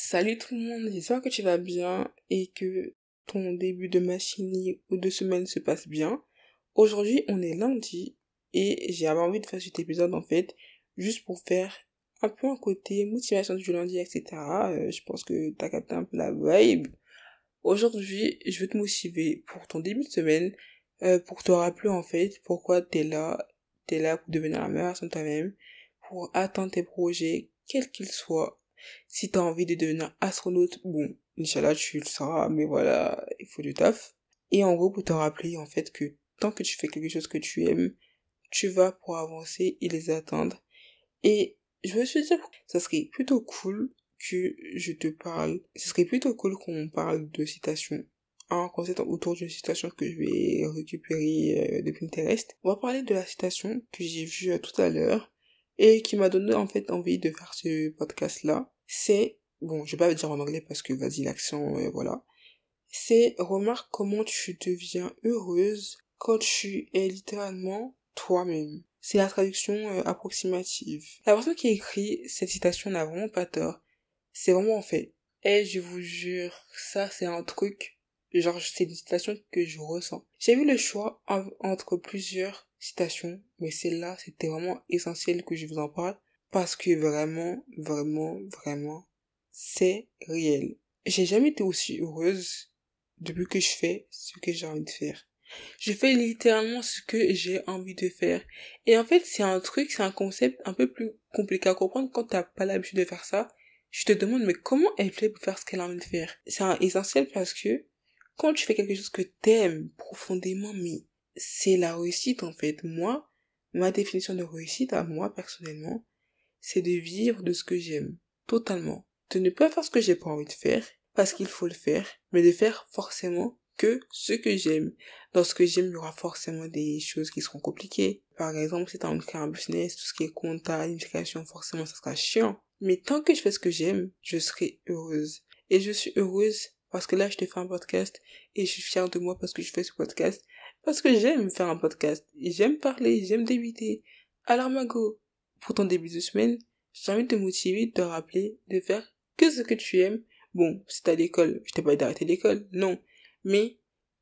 Salut tout le monde, j'espère que tu vas bien et que ton début de machinerie ou de semaine se passe bien. Aujourd'hui, on est lundi et j'ai envie de faire cet épisode en fait, juste pour faire un peu un côté motivation du lundi, etc. Euh, je pense que t'as capté un peu la vibe. Aujourd'hui, je vais te motiver pour ton début de semaine, euh, pour te rappeler en fait pourquoi t'es là, t'es là pour devenir la meilleure version de toi-même, pour atteindre tes projets, quels qu'ils soient. Si t'as envie de devenir astronaute, bon, Inch'Allah, tu le seras, mais voilà, il faut du taf. Et en gros, pour te rappeler, en fait, que tant que tu fais quelque chose que tu aimes, tu vas pour avancer et les atteindre. Et je me suis dit, ça serait plutôt cool que je te parle, ce serait plutôt cool qu'on parle de citations. Un concept autour d'une citation que je vais récupérer euh, de Pinterest. On va parler de la citation que j'ai vue euh, tout à l'heure et qui m'a donné en fait envie de faire ce podcast là. C'est, bon, je vais pas le dire en anglais parce que vas-y l'accent, euh, voilà. C'est remarque comment tu deviens heureuse quand tu es littéralement toi-même. C'est la traduction euh, approximative. La personne qui écrit cette citation n'a vraiment pas tort. C'est vraiment en fait. Et je vous jure, ça c'est un truc, genre c'est une citation que je ressens. J'ai eu le choix entre plusieurs citations, mais celle-là c'était vraiment essentiel que je vous en parle parce que vraiment, vraiment, vraiment, c'est réel. J'ai jamais été aussi heureuse depuis que je fais ce que j'ai envie de faire. Je fais littéralement ce que j'ai envie de faire. Et en fait, c'est un truc, c'est un concept un peu plus compliqué à comprendre quand t'as pas l'habitude de faire ça. Je te demande, mais comment elle fait pour faire ce qu'elle a envie de faire? C'est essentiel parce que quand tu fais quelque chose que t'aimes profondément, mais c'est la réussite en fait. Moi, ma définition de réussite à moi personnellement, c'est de vivre de ce que j'aime. Totalement. De ne pas faire ce que j'ai pas envie de faire parce qu'il faut le faire, mais de faire forcément que ce que j'aime. Dans ce que j'aime, il y aura forcément des choses qui seront compliquées. Par exemple, si t'as envie de créer un business, tout ce qui est compta, planification, forcément, ça sera chiant. Mais tant que je fais ce que j'aime, je serai heureuse. Et je suis heureuse parce que là, je te fais un podcast et je suis fière de moi parce que je fais ce podcast. Parce que j'aime faire un podcast. J'aime parler, j'aime débiter. Alors, Mago, pour ton début de semaine, j'ai envie de te motiver, de te rappeler de faire que ce que tu aimes. Bon, si t'as l'école, je t'ai pas dit d'arrêter l'école, non. Mais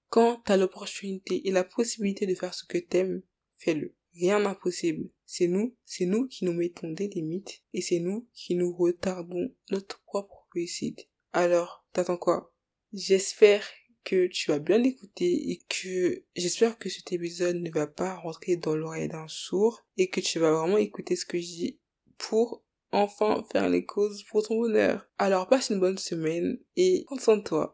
quand t'as l'opportunité et la possibilité de faire ce que t'aimes, fais-le. Rien d'impossible. C'est nous, c'est nous qui nous mettons des limites et c'est nous qui nous retardons notre propre réussite. Alors, t'attends quoi? J'espère que tu vas bien l'écouter et que j'espère que cet épisode ne va pas rentrer dans l'oreille d'un sourd et que tu vas vraiment écouter ce que je dis pour enfin faire les causes pour ton bonheur. Alors passe une bonne semaine et prends soin de toi.